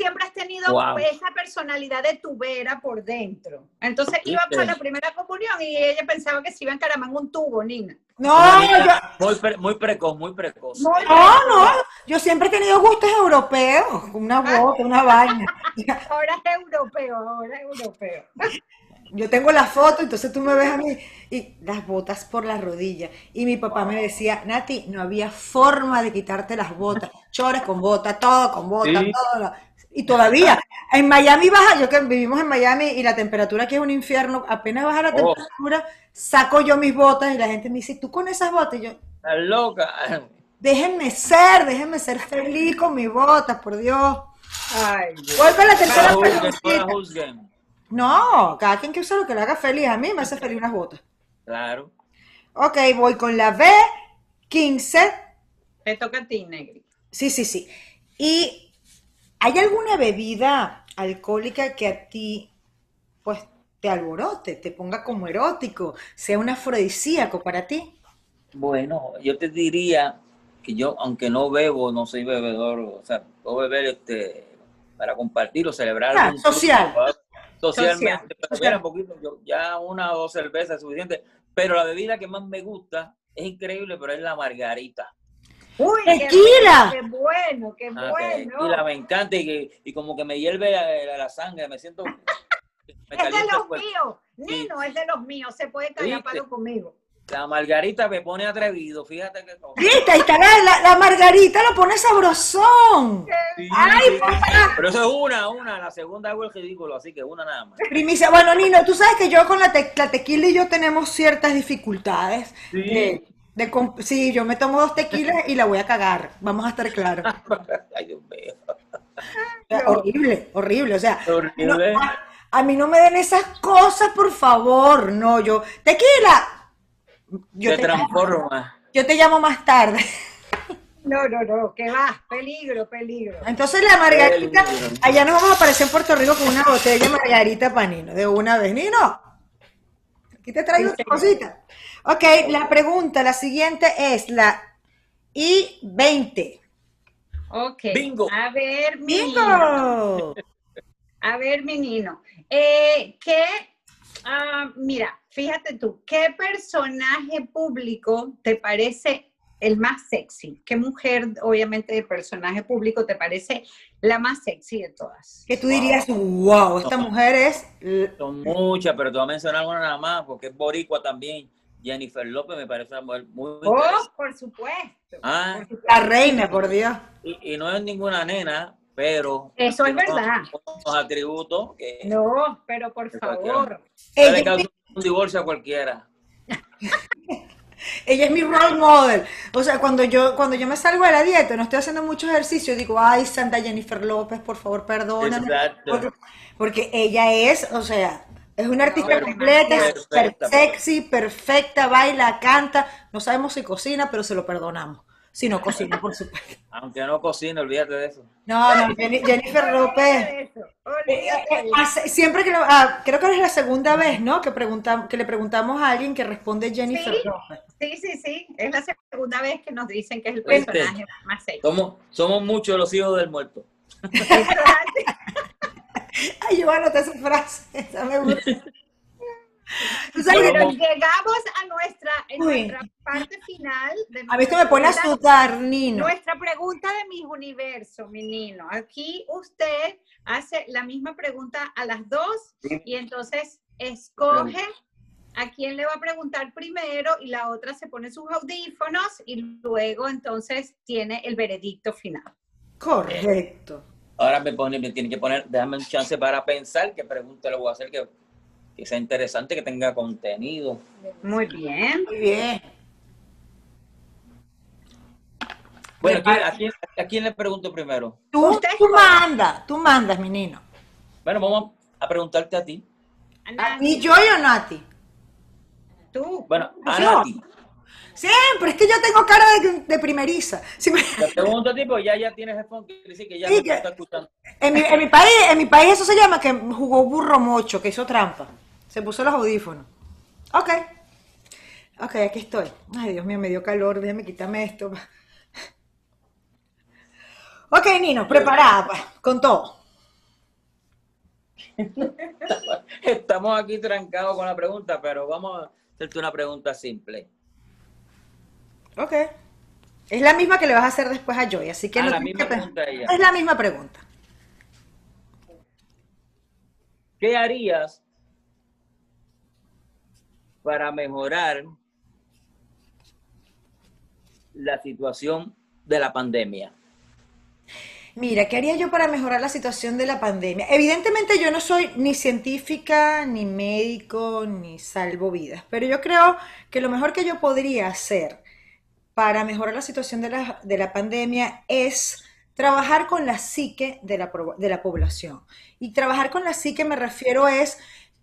Siempre has tenido Wow. esa personalidad de tubera por dentro. Entonces iba para la primera comunión y ella pensaba que se iba a encaramar en un tubo, Nina. No, Una yo, muy, pre- muy precoz, muy precoz. Muy no, no. Yo siempre he tenido gustos europeos. Una bota, una vaina. Ahora es europeo, ahora es europeo. Yo tengo la foto, entonces tú me ves a mí y las botas por las rodillas. Y mi papá me decía, Nati, no había forma de quitarte las botas. Chores con botas, todo con botas, Sí. todo. Y todavía, en Miami baja, yo que vivimos en Miami y la temperatura aquí es un infierno, apenas baja la Oh. temperatura, saco yo mis botas y la gente me dice, ¿tú con esas botas? Y yo, Estás loca. déjenme ser, déjenme ser feliz con mis botas, por Dios. Ay, Dios. Vuelve a la tercera no preguntita. cada quien que use lo que le haga feliz. A mí me hace feliz unas botas. Claro. Ok, voy con la B15. Te toca a ti, Negri. Sí, sí, sí. ¿Y hay alguna bebida alcohólica que a ti, pues, te alborote, te ponga como erótico, sea un afrodisíaco para ti? Bueno, yo te diría que yo, aunque no bebo, no soy bebedor, o sea, puedo beber este para compartir o celebrar Ah, social. socialmente, Social. pero mira, poquito, yo- ya una o dos cervezas es suficiente, pero la bebida que más me gusta es increíble, pero es la margarita. Uy, ¡Tequila! Qué bueno, qué Ah, bueno. Y la me encanta y, que- y como que me hierve la, la- la sangre, me siento... Me Es de los míos. Nino, es de los míos. Se puede caer a ¿Viste? palo conmigo. La margarita me pone atrevido, fíjate que. ¿Viste? Ahí está la, la- la margarita, lo pone sabrosón. Sí, ¡Ay, sí. papá! Pero eso es una, una, la segunda hago el ridículo, así que una nada más. Primicia. Bueno, Nino, tú sabes que yo con la, te- la tequila y yo tenemos ciertas dificultades. Sí. de- de sí, yo me tomo dos tequilas y la voy a cagar. Vamos a estar claros. Ay, Dios mío. Horrible, horrible. O sea, Horrible. no, a, a mí no me den esas cosas, por favor. No, yo. ¡Tequila! Yo Se te, transforma. yo te llamo más tarde. No, no, no, que va, peligro, peligro. Entonces la margarita, Peligro. allá nos vamos a aparecer en Puerto Rico con una botella de margarita para Nino, de una vez. Nino, aquí te traigo Sí, otra cosita. Ok, la pregunta, la siguiente es la I-20. Ok. Bingo. A ver. ¡Bingo! A ver, mi niño. Eh, ¿qué, ah, mira, fíjate tú, ¿qué personaje público te parece el más sexy? ¿Qué mujer, obviamente, de personaje público te parece la más sexy de todas? Que tú dirías, wow, esta mujer es... Son muchas, pero te voy a mencionar una nada más, porque es boricua también. Jennifer López me parece una mujer muy Oh, interesante. por supuesto. Ah. por supuesto. La reina, por Dios. Y, y no es ninguna nena, pero... Eso es verdad. unos atributos que No, pero por Que favor. le causa un divorcio a cualquiera. ella es mi role model. O sea, cuando yo, cuando yo me salgo de la dieta, no estoy haciendo mucho ejercicio, digo, ay, Santa Jennifer López, por favor, perdóname. Exacto. Porque, porque ella es, o sea, es una artista completa, es súper perfecta, sexy, perfecta, baila, canta. No sabemos si cocina, pero se lo perdonamos. Si no cocina, por supuesto. Aunque no cocine, olvídate de eso. No, no, Jennifer López. Eh, eh, hace- siempre que lo- ah, creo que es la segunda vez, ¿no? Que preguntamos, que le preguntamos a alguien que responde Jennifer Sí. López. Sí, sí, sí. Es la segunda vez que nos dicen que es el ¿Viste? personaje más sexy. Somos, somos muchos los hijos del muerto. Ay, yo voy a anotar esa frase. Esa me gusta. Tú sabes que- Pero llegamos a nuestra, en Uy. nuestra parte final. De a mí esto me pone a sudar, Nino. Nuestra pregunta de mis universo, mi Nino. Aquí usted hace la misma pregunta a las dos y entonces escoge a quién le va a preguntar primero y la otra se pone sus audífonos y luego entonces tiene el veredicto final. Correcto. Ahora me, pone, me tiene que poner, déjame un chance para pensar qué pregunta le voy a hacer que, que sea interesante, que tenga contenido. Muy bien. Muy bien. Bueno, ¿a quién, a quién- a quién le pregunto primero? Tú, Usted tú mandas, tú mandas, mi Nino. Bueno, vamos a preguntarte a ti. ¿A ti, yo o Nati? Tú. Bueno, a. Nati. Siempre, es que yo tengo cara de, de primeriza. Sí, me- Te pregunto a ti, pues ya, ya tienes el phone, quiere decir que ya Sí, no que- está escuchando. En mi, en mi país, en mi país eso se llama que jugó burro mocho, que hizo trampa. Se puso los audífonos. Ok. Ok, aquí estoy. Ay, Dios mío, me dio calor. Déjame quitarme esto. Ok, Nino, preparada, pues, con todo. Estamos aquí trancados con la pregunta, pero vamos a hacerte una pregunta simple. Ok. Es la misma que le vas a hacer después a Joy, así que Ah, no la misma que pregunta ella. Es la misma pregunta. ¿Qué harías para mejorar la situación de la pandemia? Mira, ¿qué haría yo para mejorar la situación de la pandemia? Evidentemente yo no soy ni científica, ni médico, ni salvo vidas, pero yo creo que lo mejor que yo podría hacer para mejorar la situación de la, de la pandemia es trabajar con la psique de la, de la población. Y trabajar con la psique me refiero es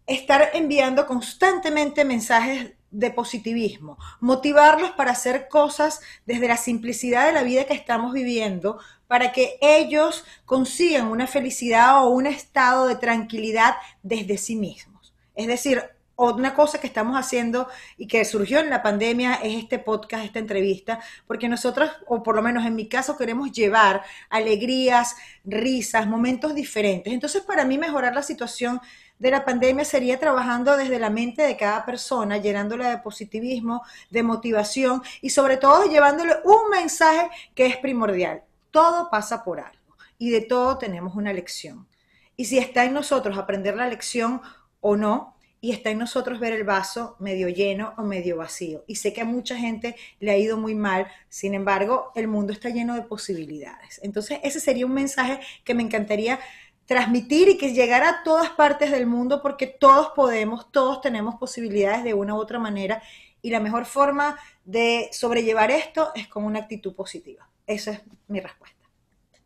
estar enviando constantemente mensajes de positivismo, motivarlos para hacer cosas desde la simplicidad de la vida que estamos viviendo, para que ellos consigan una felicidad o un estado de tranquilidad desde sí mismos. Es decir, una cosa que estamos haciendo y que surgió en la pandemia es este podcast, esta entrevista, porque nosotros, o por lo menos en mi caso, queremos llevar alegrías, risas, momentos diferentes. Entonces, para mí mejorar la situación de la pandemia sería trabajando desde la mente de cada persona, llenándola de positivismo, de motivación y sobre todo llevándole un mensaje que es primordial. Todo pasa por algo y de todo tenemos una lección. Y si está en nosotros aprender la lección o no, y está en nosotros ver el vaso medio lleno o medio vacío. Y sé que a mucha gente le ha ido muy mal, sin embargo, el mundo está lleno de posibilidades. Entonces, ese sería un mensaje que me encantaría transmitir y que llegara a todas partes del mundo porque todos podemos, todos tenemos posibilidades de una u otra manera y la mejor forma de sobrellevar esto es con una actitud positiva. Esa es mi respuesta.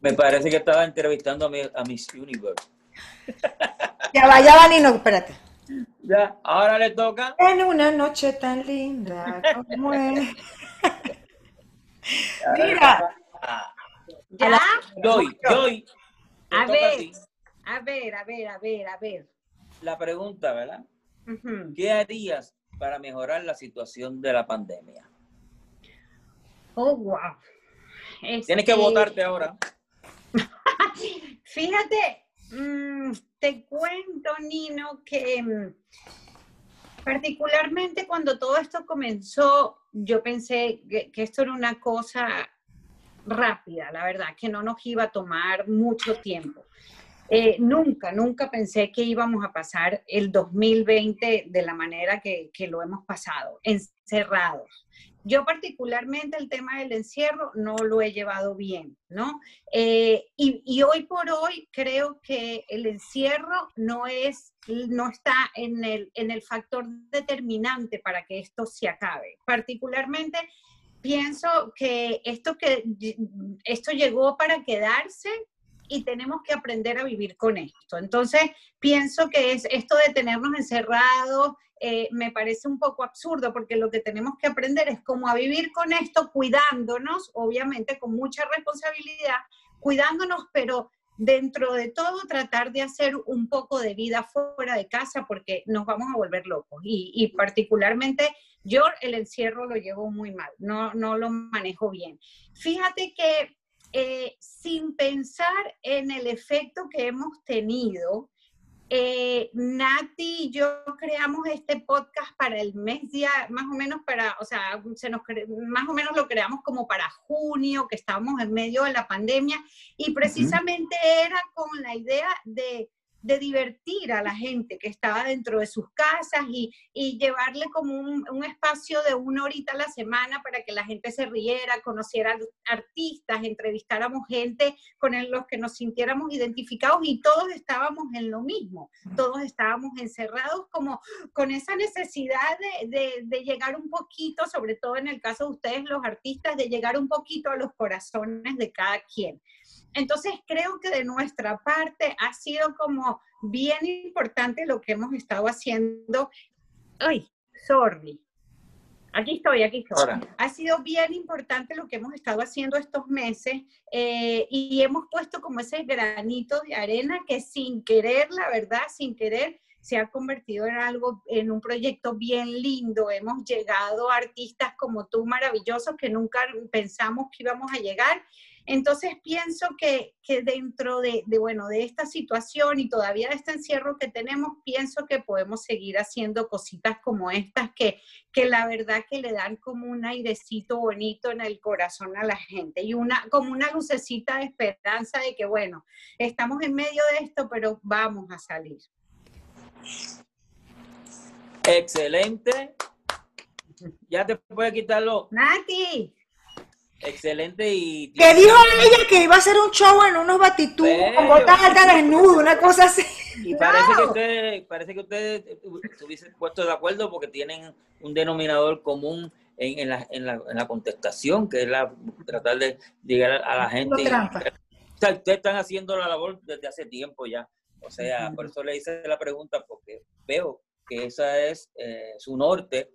Me parece que estaba entrevistando a, mi, a Miss Universe. Ya va, ya va, Nino, espérate. Ya, ahora le toca. En una noche tan linda como es. Mira, ¿Ya? Joy, te A ver. A ver, a ver, a ver, a ver. La pregunta, ¿verdad? ¿Qué harías para mejorar la situación de la pandemia? Oh, wow. Tienes que Este, votarte ahora. Fíjate, mm, te cuento, Nino, que mm, particularmente cuando todo esto comenzó, yo pensé que, esto era una cosa rápida, la verdad, que no nos iba a tomar mucho tiempo. Eh, nunca, nunca pensé que íbamos a pasar el 2020 de la manera que, que lo hemos pasado, encerrados. Yo particularmente el tema del encierro no lo he llevado bien, ¿no? Eh, y, y hoy por hoy creo que el encierro no es, no está en el, en el factor determinante para que esto se acabe. Particularmente pienso que esto, que esto llegó para quedarse y tenemos que aprender a vivir con esto. Entonces, pienso que es esto de tenernos encerrados, eh, me parece un poco absurdo porque lo que tenemos que aprender es cómo a vivir con esto, cuidándonos, obviamente con mucha responsabilidad, cuidándonos, pero dentro de todo tratar de hacer un poco de vida fuera de casa porque nos vamos a volver locos. Y, y particularmente yo el encierro lo llevo muy mal, no, no lo manejo bien. Fíjate que eh, sin pensar en el efecto que hemos tenido, eh, Nati y yo creamos este podcast para el mes ya, más o menos para, o sea, se nos más o menos lo creamos como para junio, que estábamos en medio de la pandemia, y precisamente era con la idea de, de divertir a la gente que estaba dentro de sus casas y, y llevarle como un, un espacio de una horita a la semana para que la gente se riera, conociera artistas, entrevistáramos gente con los que nos sintiéramos identificados y todos estábamos en lo mismo, todos estábamos encerrados como con esa necesidad de, de- de llegar un poquito, sobre todo en el caso de ustedes los artistas, de llegar un poquito a los corazones de cada quien. Entonces creo que de nuestra parte ha sido como bien importante lo que hemos estado haciendo. Ay, sorry. Aquí estoy, aquí estoy. Ahora. Ha sido bien importante lo que hemos estado haciendo estos meses eh, y hemos puesto como ese granito de arena que sin querer, la verdad, sin querer, se ha convertido en algo, en un proyecto bien lindo. Hemos llegado a artistas como tú, maravillosos, que nunca pensamos que íbamos a llegar. Entonces pienso que, que dentro de, de, bueno, de esta situación y todavía de este encierro que tenemos, pienso que podemos seguir haciendo cositas como estas que, que la verdad que le dan como un airecito bonito en el corazón a la gente y una, como una lucecita de esperanza de que, bueno, estamos en medio de esto, pero vamos a salir. Excelente. Ya te puede quitarlo. Nati, Excelente y. Que dijo ella que iba a hacer un show en unos batitubos con botas altas desnudo, una cosa así. Y parece que No. ustedes, parece que ustedes se hubiesen puesto de acuerdo porque tienen un denominador común en, en la, en, la, en la contestación, que es la tratar de llegar a la gente. O sea, ustedes están haciendo la labor desde hace tiempo ya. O sea, por eso le hice la pregunta, porque veo que esa es eh, su norte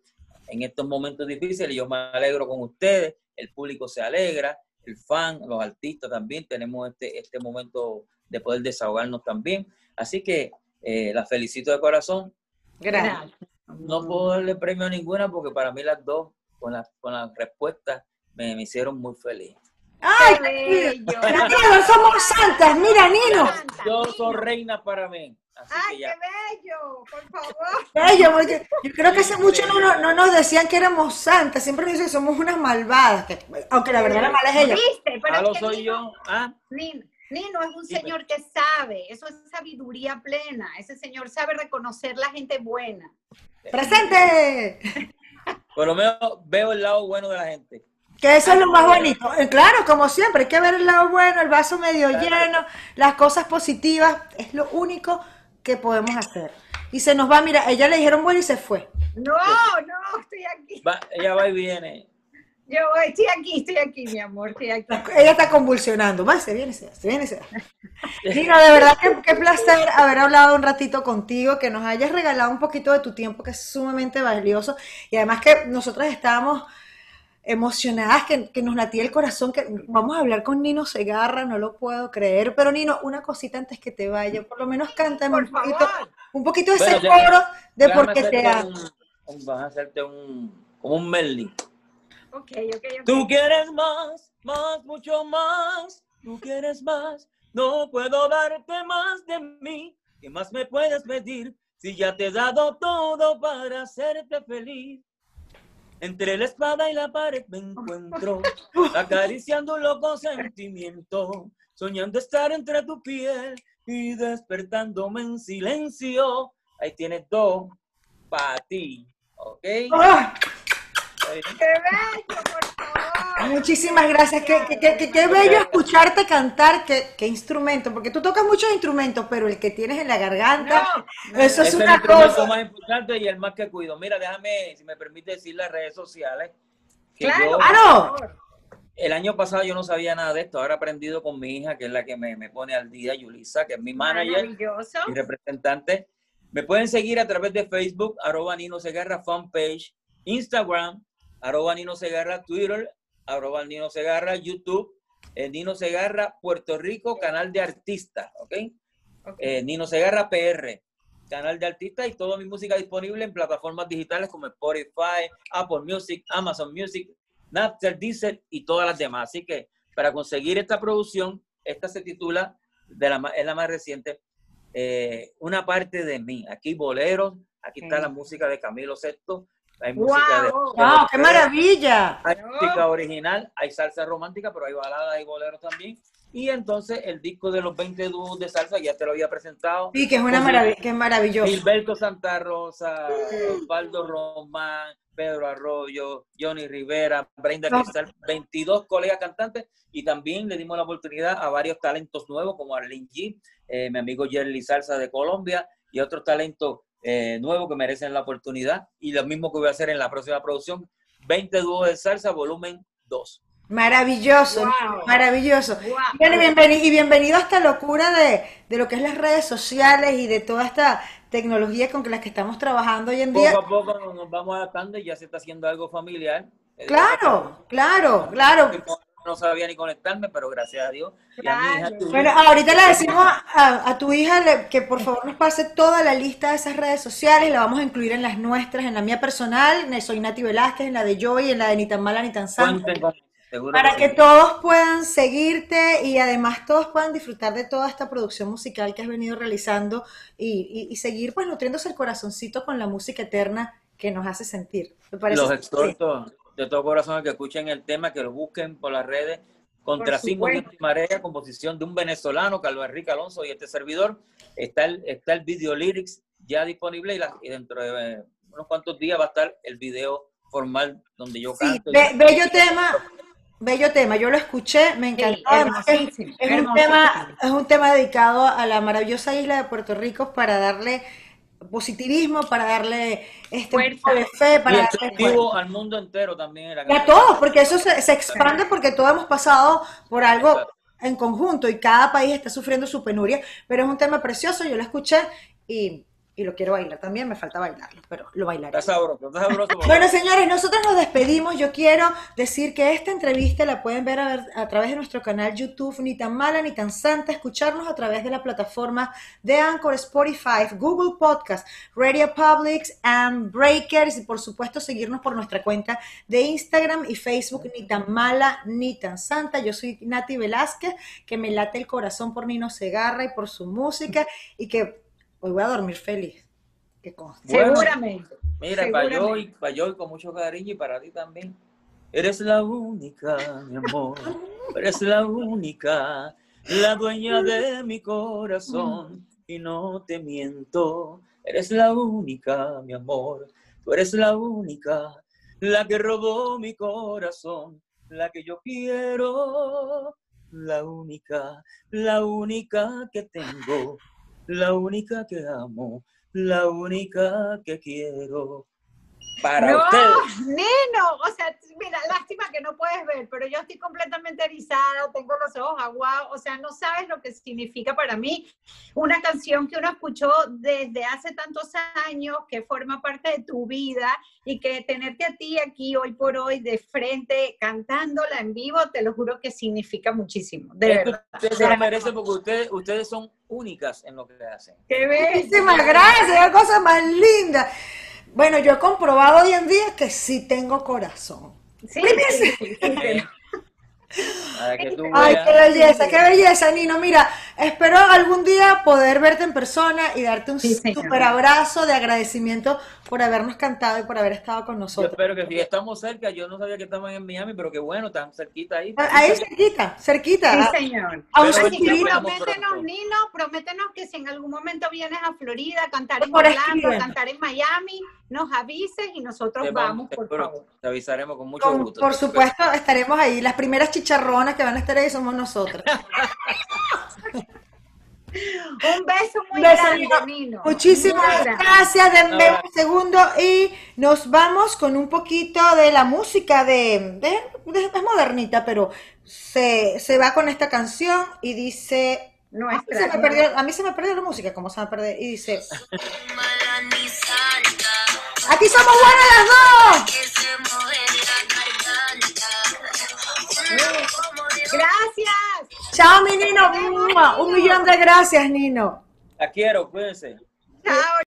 en estos momentos difíciles. Yo me alegro con ustedes, el público se alegra, el fan, los artistas también, tenemos este, este momento de poder desahogarnos también. Así que eh, la felicito de corazón. Gracias. No puedo darle premio a ninguna porque para mí las dos, con las con las respuestas, me, me hicieron muy feliz. ¡Ay, qué bello. Nino, somos santas! Mira, Nino. Yo soy reina para mí. Así ¡Ay, que qué bello! Por favor. Bello, porque yo creo que hace mucho no, no- no nos decían que éramos santas, siempre nos dicen que somos unas malvadas, que- aunque la verdad la mala es ella. ¿Viste? Pero Ah, es lo que soy Nino- yo. Ah, Nino, Nino es un Dime. señor que sabe, eso es sabiduría plena. Ese señor sabe reconocer la gente buena. ¡Presente! por lo menos veo el lado bueno de la gente. Que eso es lo más bonito. Eh, Claro, como siempre, hay que ver el lado bueno, el vaso medio lleno, las cosas positivas, es lo único que podemos hacer. Y se nos va, mira, ella le dijeron bueno y se fue. No, no, estoy aquí. Va, ella va y viene. Yo estoy aquí, estoy aquí, mi amor, estoy aquí. Ella está convulsionando. Va, se viene, se se viene, se va. Nino, de verdad que qué placer haber hablado un ratito contigo, que nos hayas regalado un poquito de tu tiempo, que es sumamente valioso. Y además que nosotros estábamos emocionadas, que, que nos latía el corazón, que vamos a hablar con Nino Segarra, no lo puedo creer. Pero Nino, una cosita antes que te vaya, por lo menos cántame Por un poquito, favor. un poquito de Bueno, ese coro de por qué te amo. Vamos a hacerte un, como un medley. Ok, ok, ok. Tú quieres más, más, mucho más. Tú quieres más. No puedo darte más de mí. ¿Qué más me puedes pedir? Si ya te he dado todo para hacerte feliz. Entre la espada y la pared me encuentro, acariciando un loco sentimiento, soñando estar entre tu piel y despertándome en silencio. Ahí tienes dos para ti, ¿ok? Ahí. ¡Qué bello, por favor! Muchísimas gracias. Qué, qué- qué- qué- qué bello escucharte cantar. Qué, qué instrumento, porque tú tocas muchos instrumentos, pero el que tienes en la garganta, No, eso es Ese es el una instrumento cosa. más importante y el más que cuido. Mira, déjame, si me permite decir las redes sociales. Que claro, yo, Ah, no. el año pasado yo no sabía nada de esto. Ahora he aprendido con mi hija, que es la que me, me pone al día, Yulisa, que es mi manager Maravilloso. y representante. Me pueden seguir a través de Facebook, arroba Nino Segarra, fanpage, Instagram, arroba Nino Segarra, Twitter, arroba Nino Segarra, YouTube, eh, Nino Segarra, Puerto Rico, canal de artista, ¿ok? Eh, Nino Segarra PR, canal de artista y toda mi música disponible en plataformas digitales como Spotify, Apple Music, Amazon Music, Napster, Deezer y todas las demás. Así que para conseguir esta producción, esta se titula, de la, es la más reciente, eh, Una parte de mí. Aquí boleros, aquí está la música de Camilo Sesto, hay música de... Wow. ¡Wow! ¡Qué maravilla! Hay música original, hay salsa romántica, pero hay baladas y boleros también. Y entonces el disco de los 20 dúos de salsa, ya te lo había presentado. Sí, que es una maravilla, que es maravilloso. Gilberto Santa Rosa, Osvaldo Román, Pedro Arroyo, Johnny Rivera, Brenda No. Cristal, 22 colegas cantantes y también le dimos la oportunidad a varios talentos nuevos como Arlene G, eh, mi amigo Jerry Salsa de Colombia y otros talentos eh, nuevos que merecen la oportunidad y lo mismo que voy a hacer en la próxima producción, 20 dúos de salsa, volumen 2. Maravilloso, Wow. maravilloso. Wow. Y bienvenido a esta locura de, de lo que es las redes sociales y de toda esta tecnología con la que estamos trabajando hoy en día. Poco a poco nos- nos vamos adaptando y ya se está haciendo algo familiar. Eh, Claro, claro, claro. No, sabía ni conectarme, pero gracias a Dios. Y a mi hija, Claro. tu- Bueno, ahorita le decimos a, a tu hija que por favor nos pase toda la lista de esas redes sociales, la vamos a incluir en las nuestras, en la mía personal, soy Nati Velázquez, en la de Joy, en la de Ni tan mala ni tan santa, para que sí. todos puedan seguirte y además todos puedan disfrutar de toda esta producción musical que has venido realizando y, y- y seguir pues nutriéndose el corazoncito con la música eterna que nos hace sentir. Me parece Los exhorto de todo corazón a que escuchen el tema, que lo busquen por las redes. Contra. Viento y Marea, composición de un venezolano, Carlos Enrique Alonso y este servidor. Está el, está el video lyrics ya disponible y, la- y dentro de eh, unos cuantos días va a estar el video formal donde yo Sí, canto. y- bello tema, bello tema. Yo lo escuché, me Sí, encantó. Es, un tema, es un tema dedicado a la maravillosa isla de Puerto Rico para darle positivismo, para darle este Fuerza. de fe, y para darle fuerza. extensivo al mundo entero también. Y a todos, porque eso se, se expande porque todos hemos pasado por algo Exacto. en conjunto y cada país está sufriendo su penuria, pero es un tema precioso, yo lo escuché y, y lo quiero bailar también, me falta bailarlo, pero lo bailaré. Está sabroso, está sabroso. Bueno, señores, nosotros nos despedimos. Yo quiero decir que esta entrevista la pueden ver a, ver- a través de nuestro canal YouTube, ni tan mala ni tan santa, escucharnos a través de la plataforma de Anchor, Spotify, Google Podcast, Radio Publics and Breakers y por supuesto seguirnos por nuestra cuenta de Instagram y Facebook, ni tan mala ni tan santa. Yo soy Nati Velázquez, que me late el corazón por Nino Segarra y por su música y que hoy voy a dormir feliz. Que conste. Bueno. Seguramente. Mira, para yo, Seguramente. y para yo, y con mucho cariño, y para ti también. Eres la única, mi amor. Eres la única, la dueña de mi corazón. Y no te miento. Eres la única, mi amor. Tú eres la única, la que robó mi corazón. La que yo quiero. La única, la única que tengo. La única que amo la única que quiero. Para no, ustedes. Neno, o sea, mira, lástima que no puedes ver, pero yo estoy completamente erizada, tengo los ojos aguados, o sea, no sabes lo que significa para mí una canción que uno escuchó desde hace tantos años, que forma parte de tu vida y que tenerte a ti aquí hoy por hoy de frente cantándola en vivo, te lo juro que significa muchísimo, de Es verdad. ustedes se lo merecen porque ustedes, ustedes son únicas en lo que hacen. Qué bello. Muchísimas gracias, qué cosa más linda. Bueno, yo he comprobado hoy en día que sí tengo corazón. Sí, sí, Ay, qué belleza, qué belleza, Nino. Mira, espero algún día poder verte en persona y darte un Sí, super abrazo de agradecimiento por habernos cantado y por haber estado con Yo nosotros. espero que si estamos cerca, yo no sabía que estaban en Miami, pero qué bueno, tan cerquita ahí. Ahí cerquita, cerquita. Sí, Ah, señor. a un prométenos. Nino, prométenos que si en algún momento vienes a Florida a cantar en Por Orlando, a cantar en Miami, nos avises y nosotros Te vamos, te- por favor. Te avisaremos con mucho Con- gusto. por supuesto, estaremos ahí. Las primeras chicharronas que van a estar ahí somos nosotras. Un beso muy beso, grande, Nino. Muchísimas gracias. Denme un segundo y nos vamos con un poquito de la música de, de- de- es modernita, pero se, se va con esta canción y dice, a mí, se me perdió, a mí se me perdió la música, ¿cómo se me perdió? Y dice, aquí somos buenas las dos. como. Gracias. Chao, mi Nino. Un millón de gracias, Nino. La quiero, cuídense. Chao.